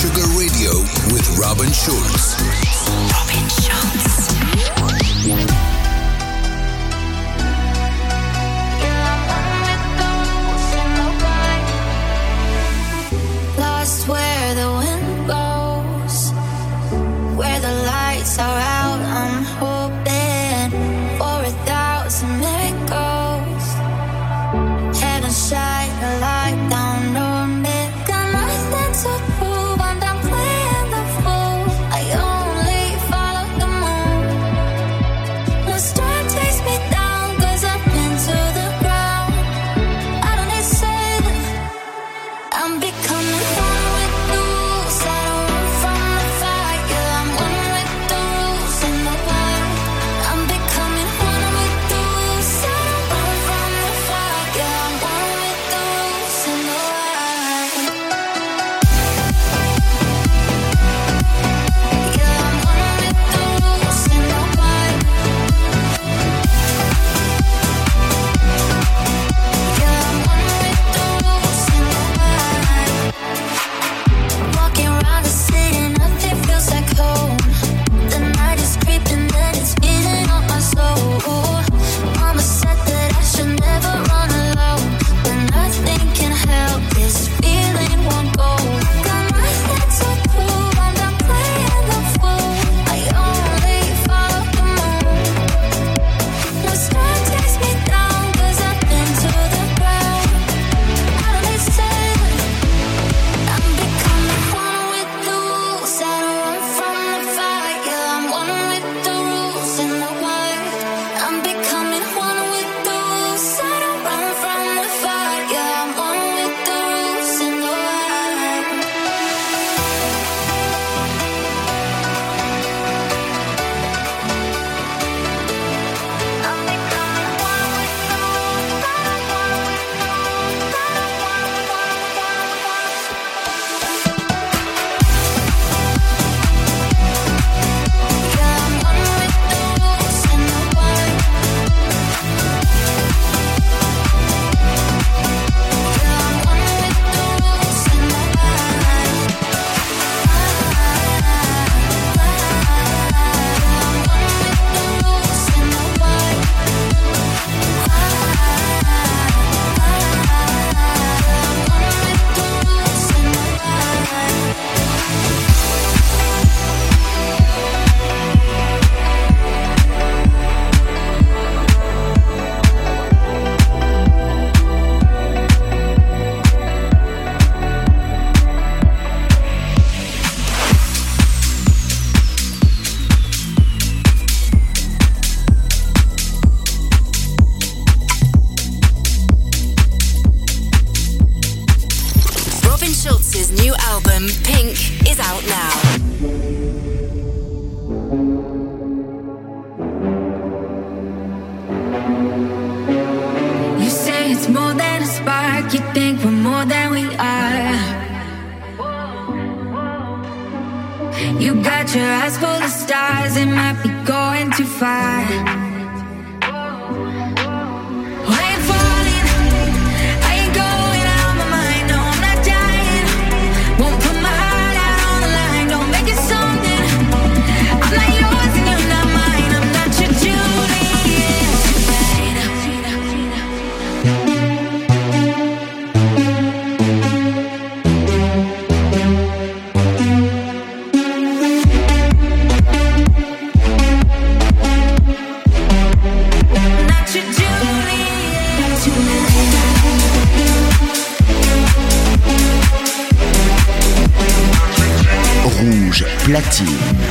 Sugar Radio with Robin Schulz. Robin Schulz. Lost where the wind blows, where the lights are out. New album, Pink, is out now. You say it's more than a spark. You think we're more than we are. You got your eyes full of stars. It might be going too far. Brasil.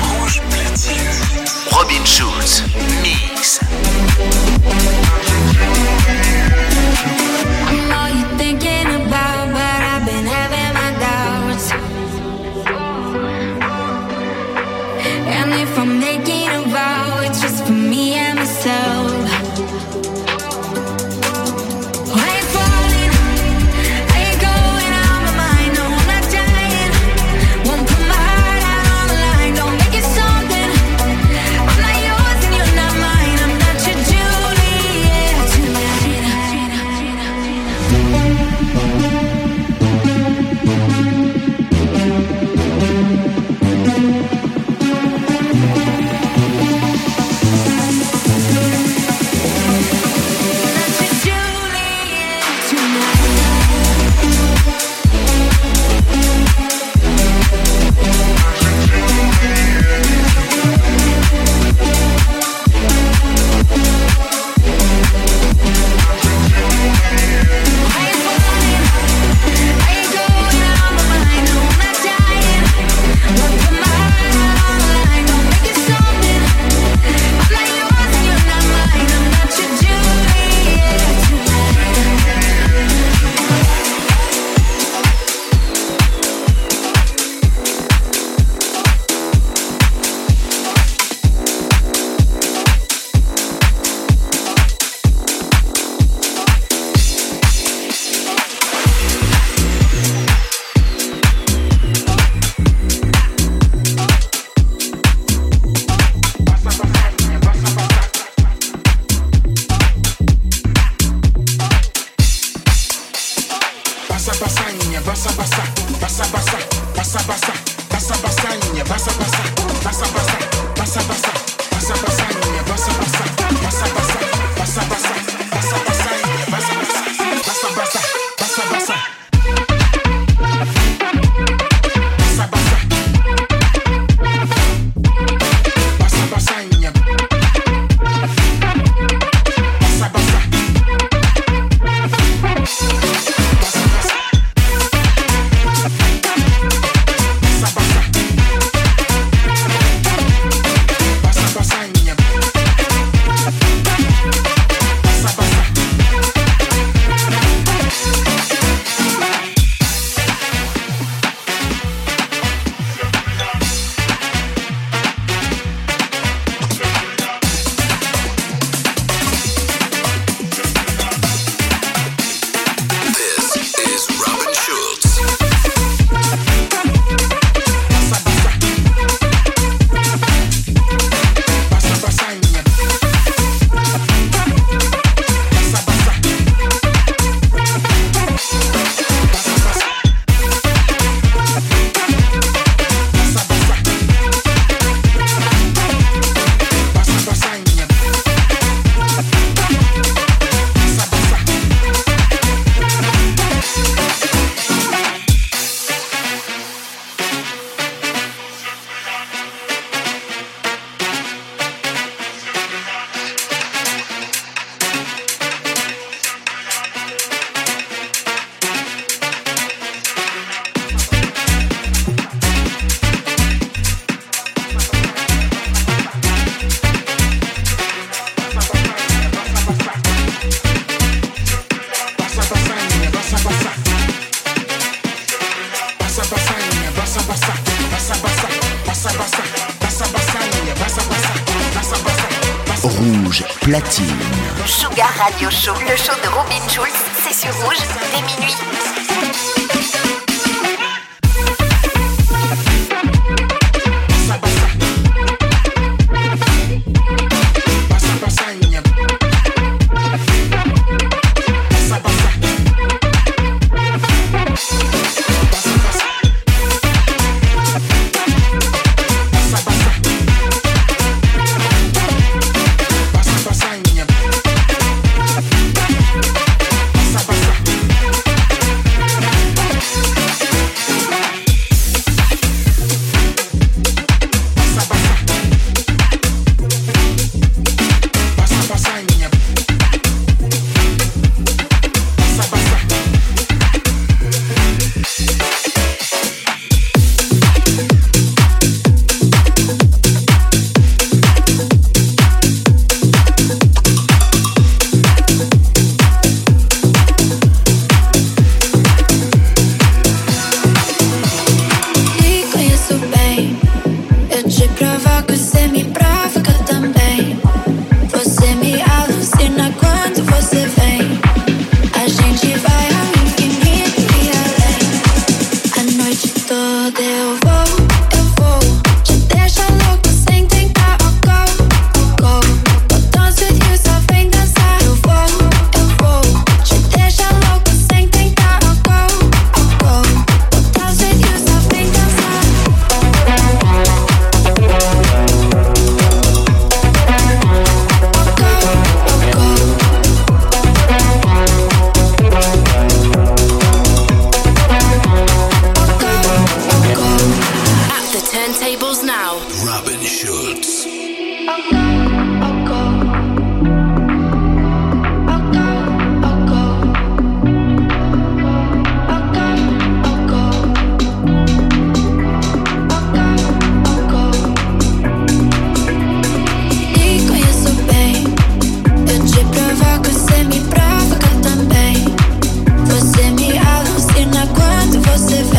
if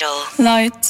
Schulz Official.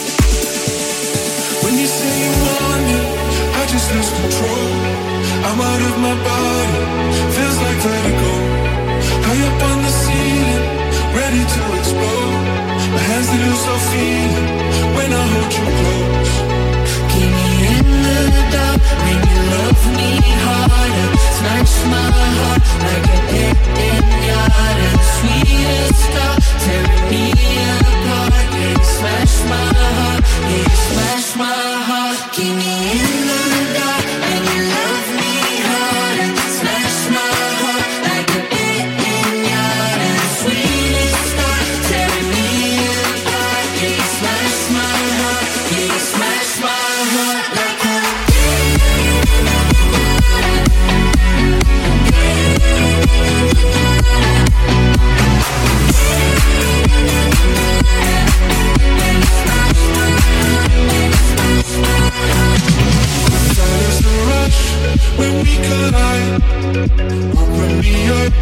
Open me up,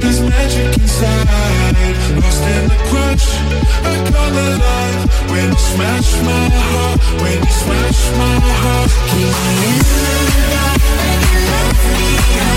there's magic inside. Lost in the crush, I come alive. When you smash my heart, when you smash my heart, keep me in love, love me.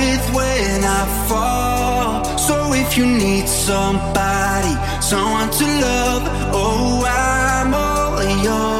with when I fall. So if you need somebody, someone to love, oh, I'm all yours.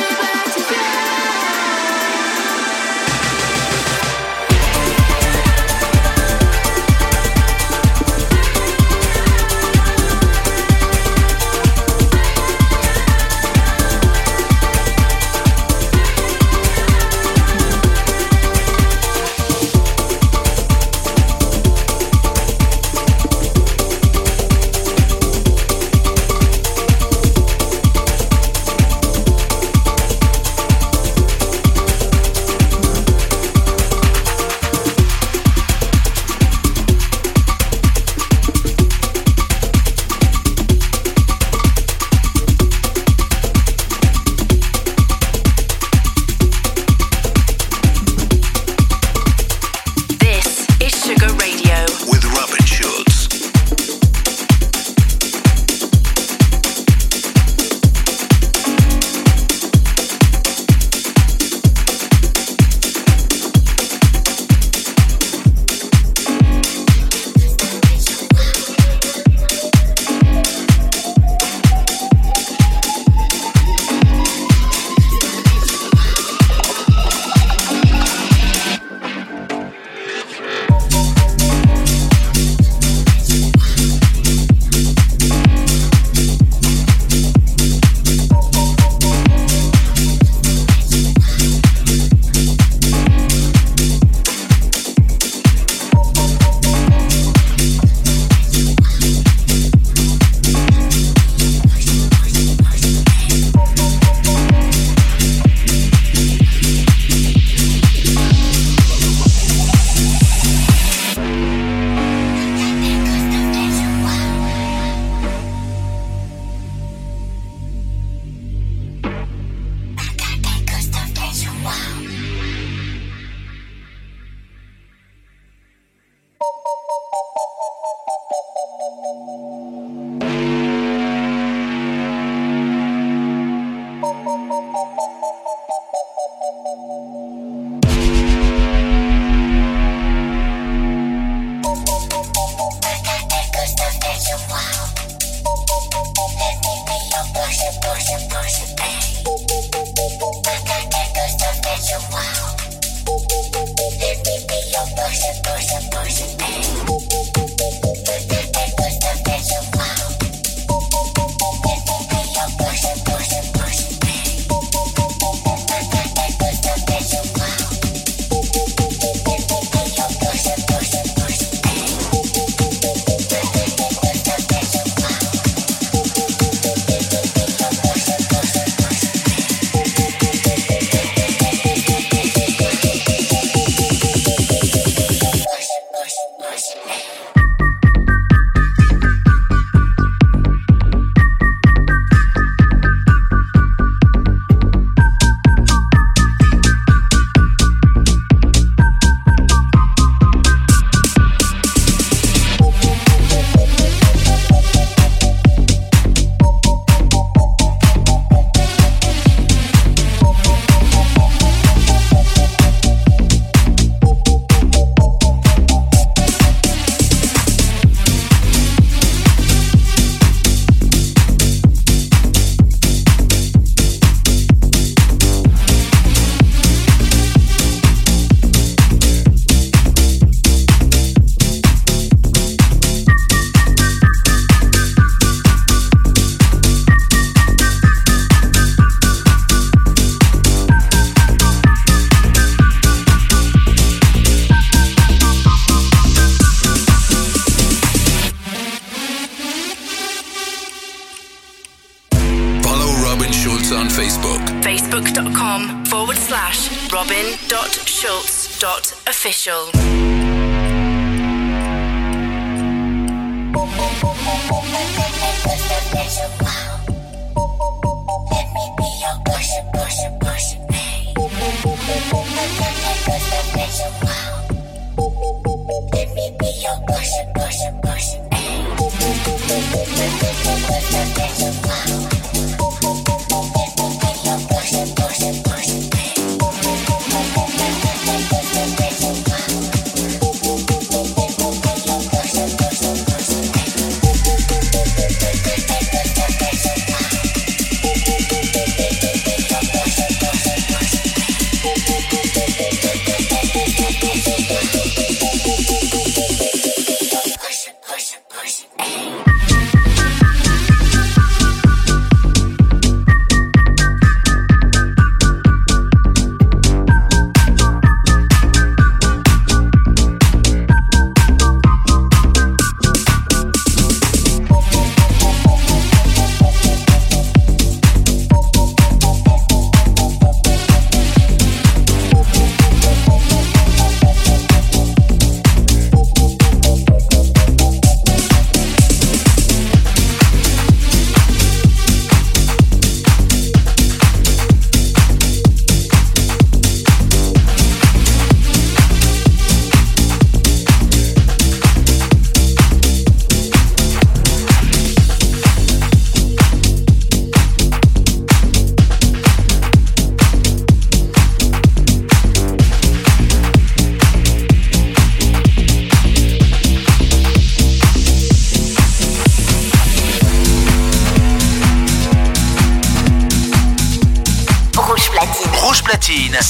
worship.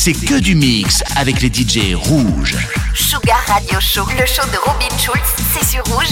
C'est que du mix avec les DJ rouges. Sugar Radio Show, le show de Robin Schulz, c'est sur rouge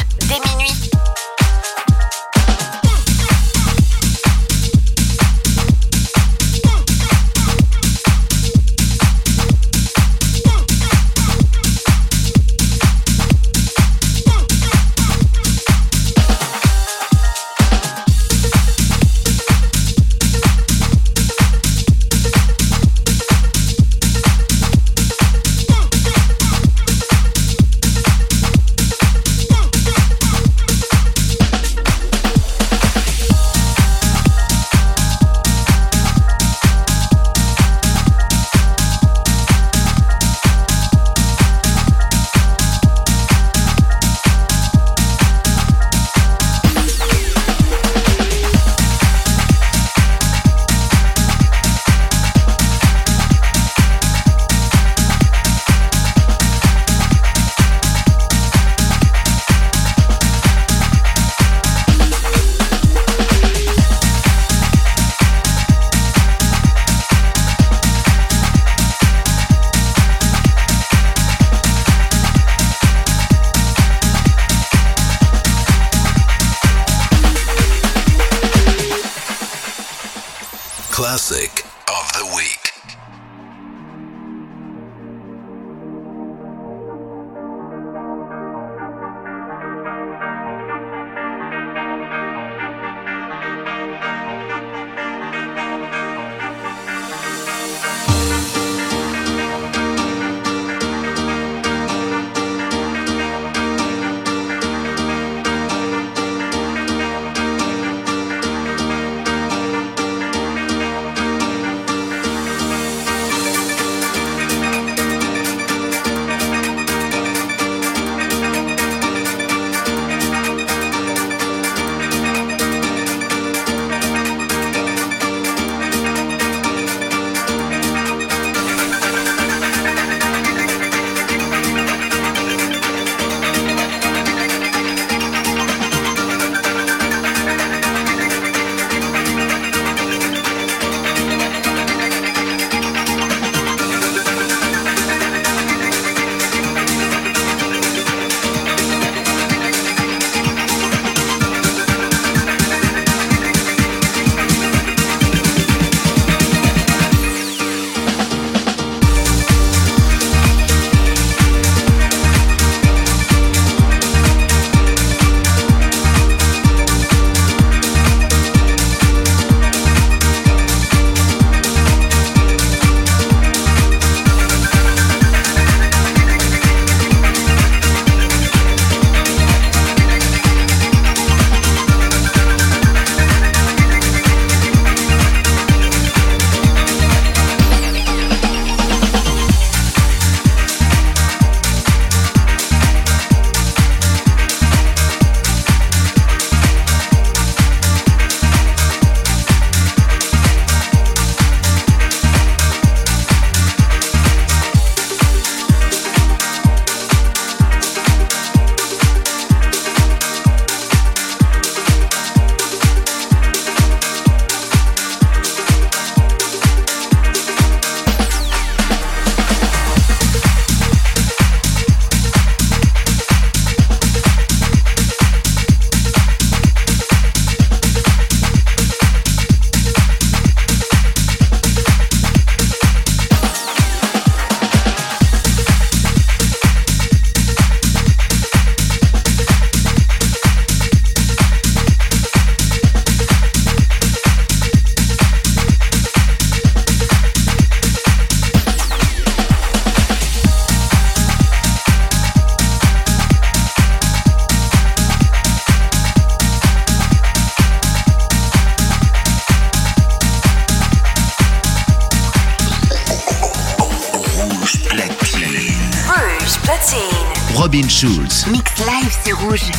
arrive sur Rouge.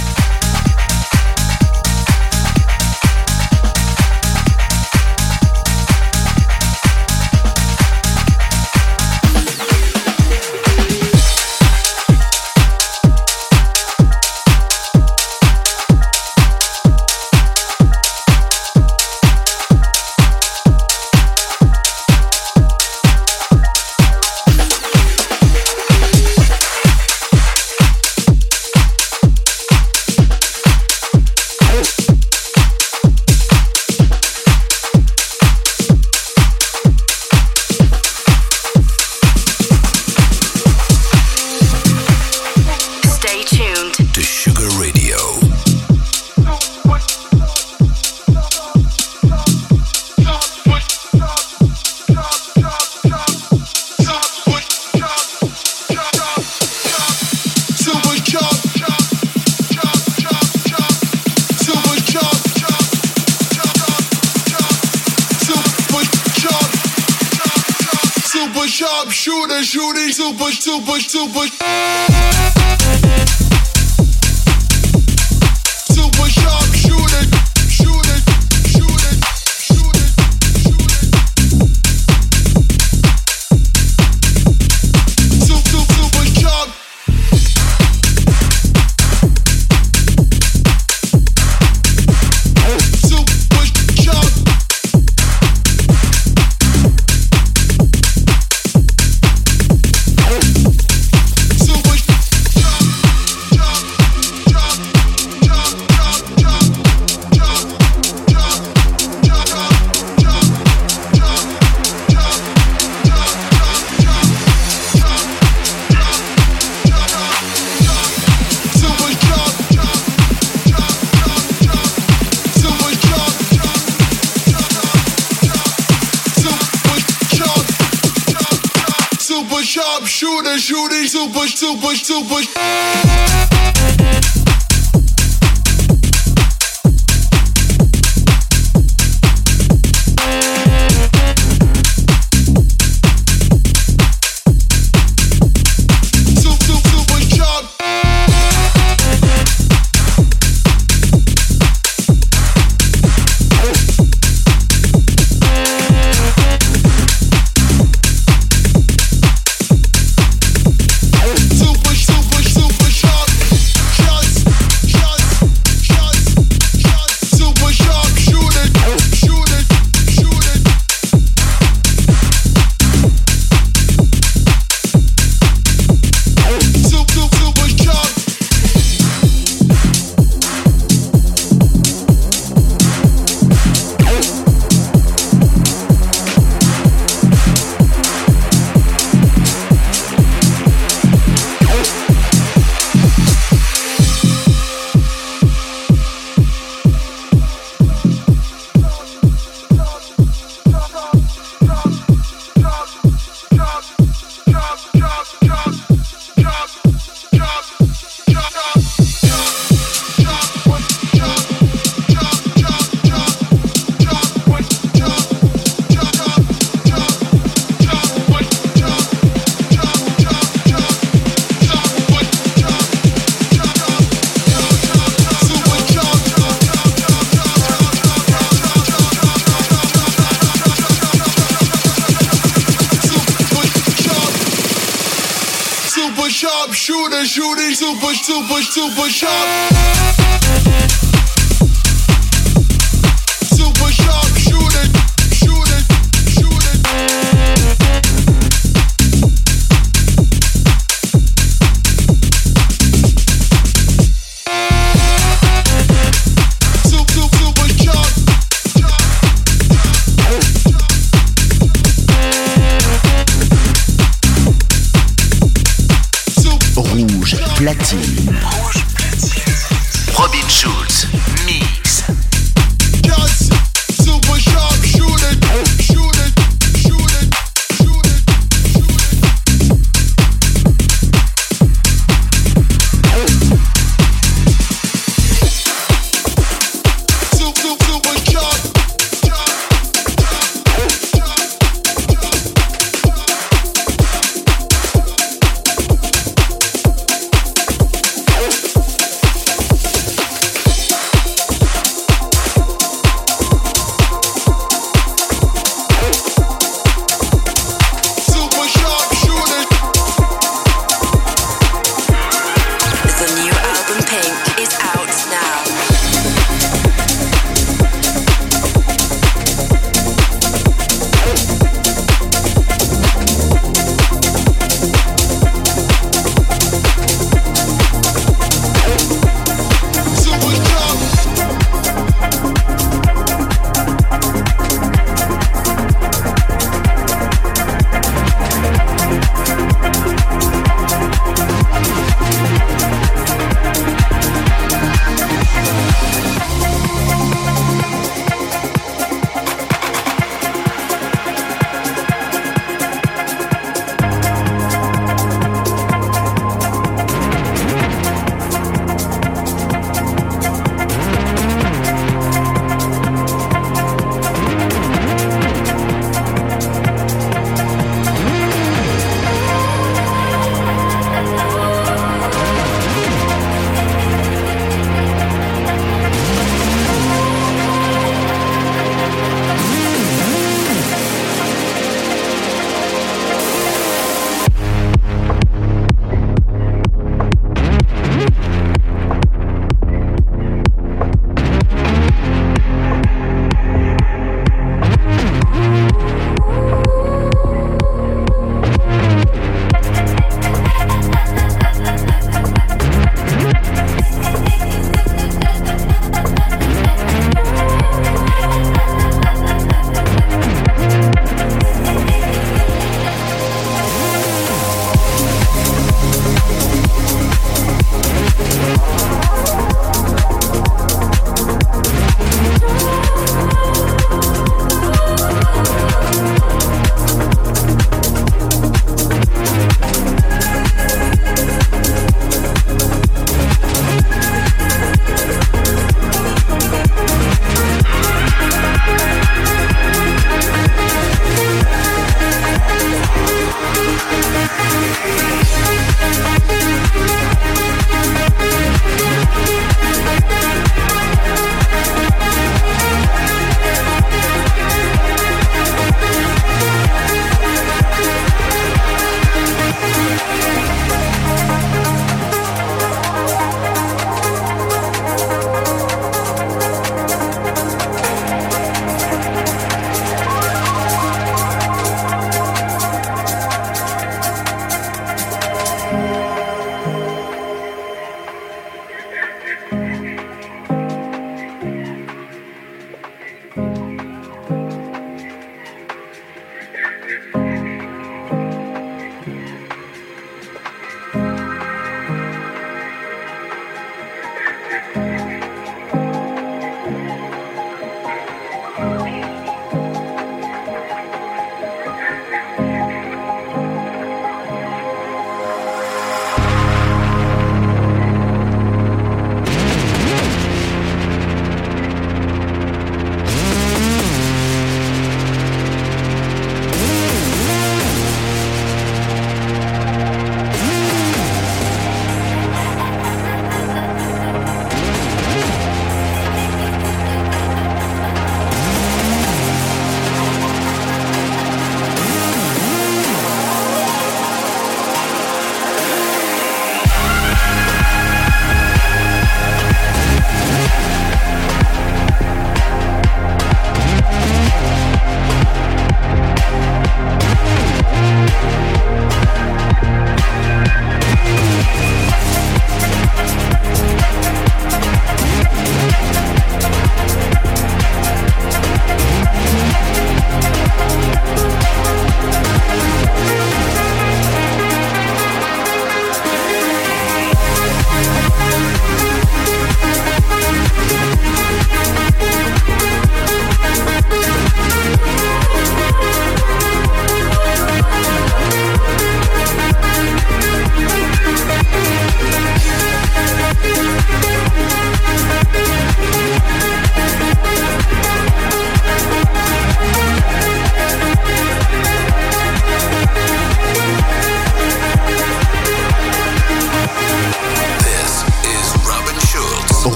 shooting super, super, super.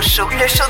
收！收！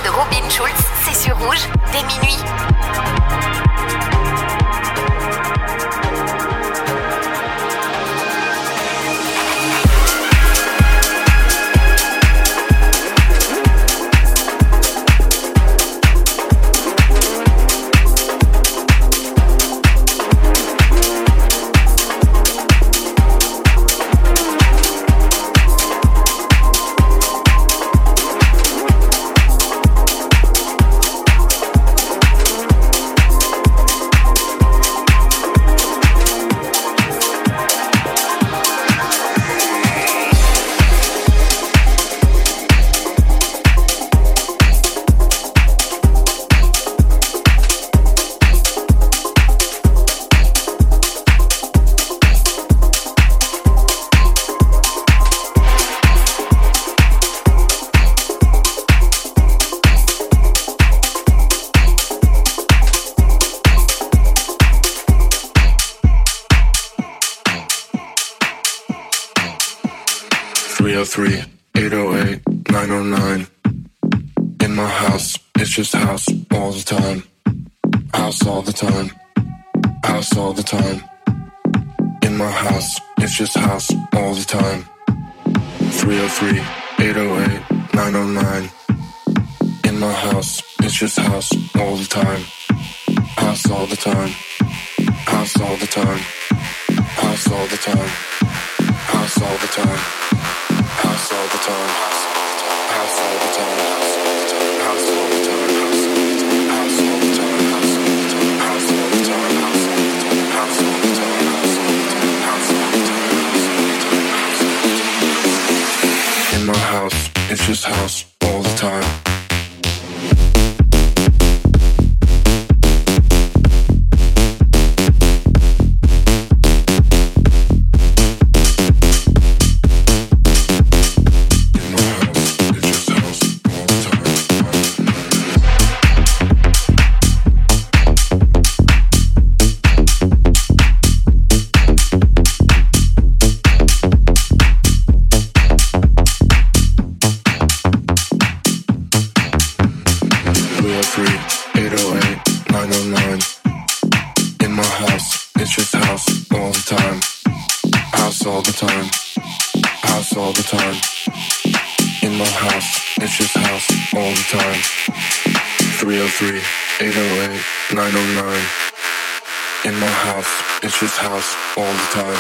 It's just house all the time.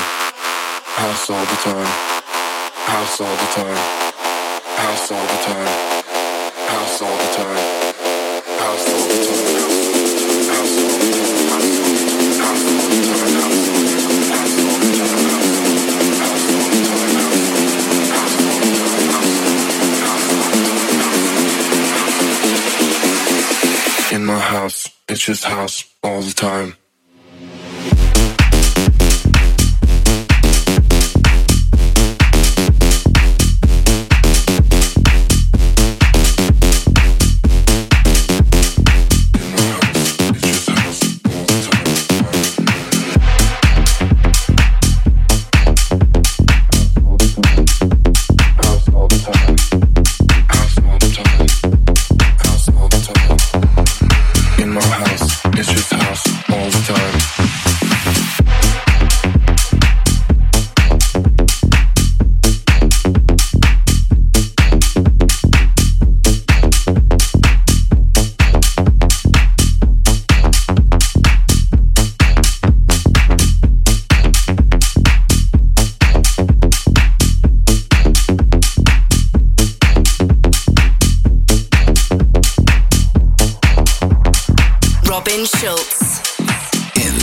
House all the time. House all the time. House all the time. House all the time. House all the time. My house, it's just house all the time.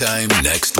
Time next.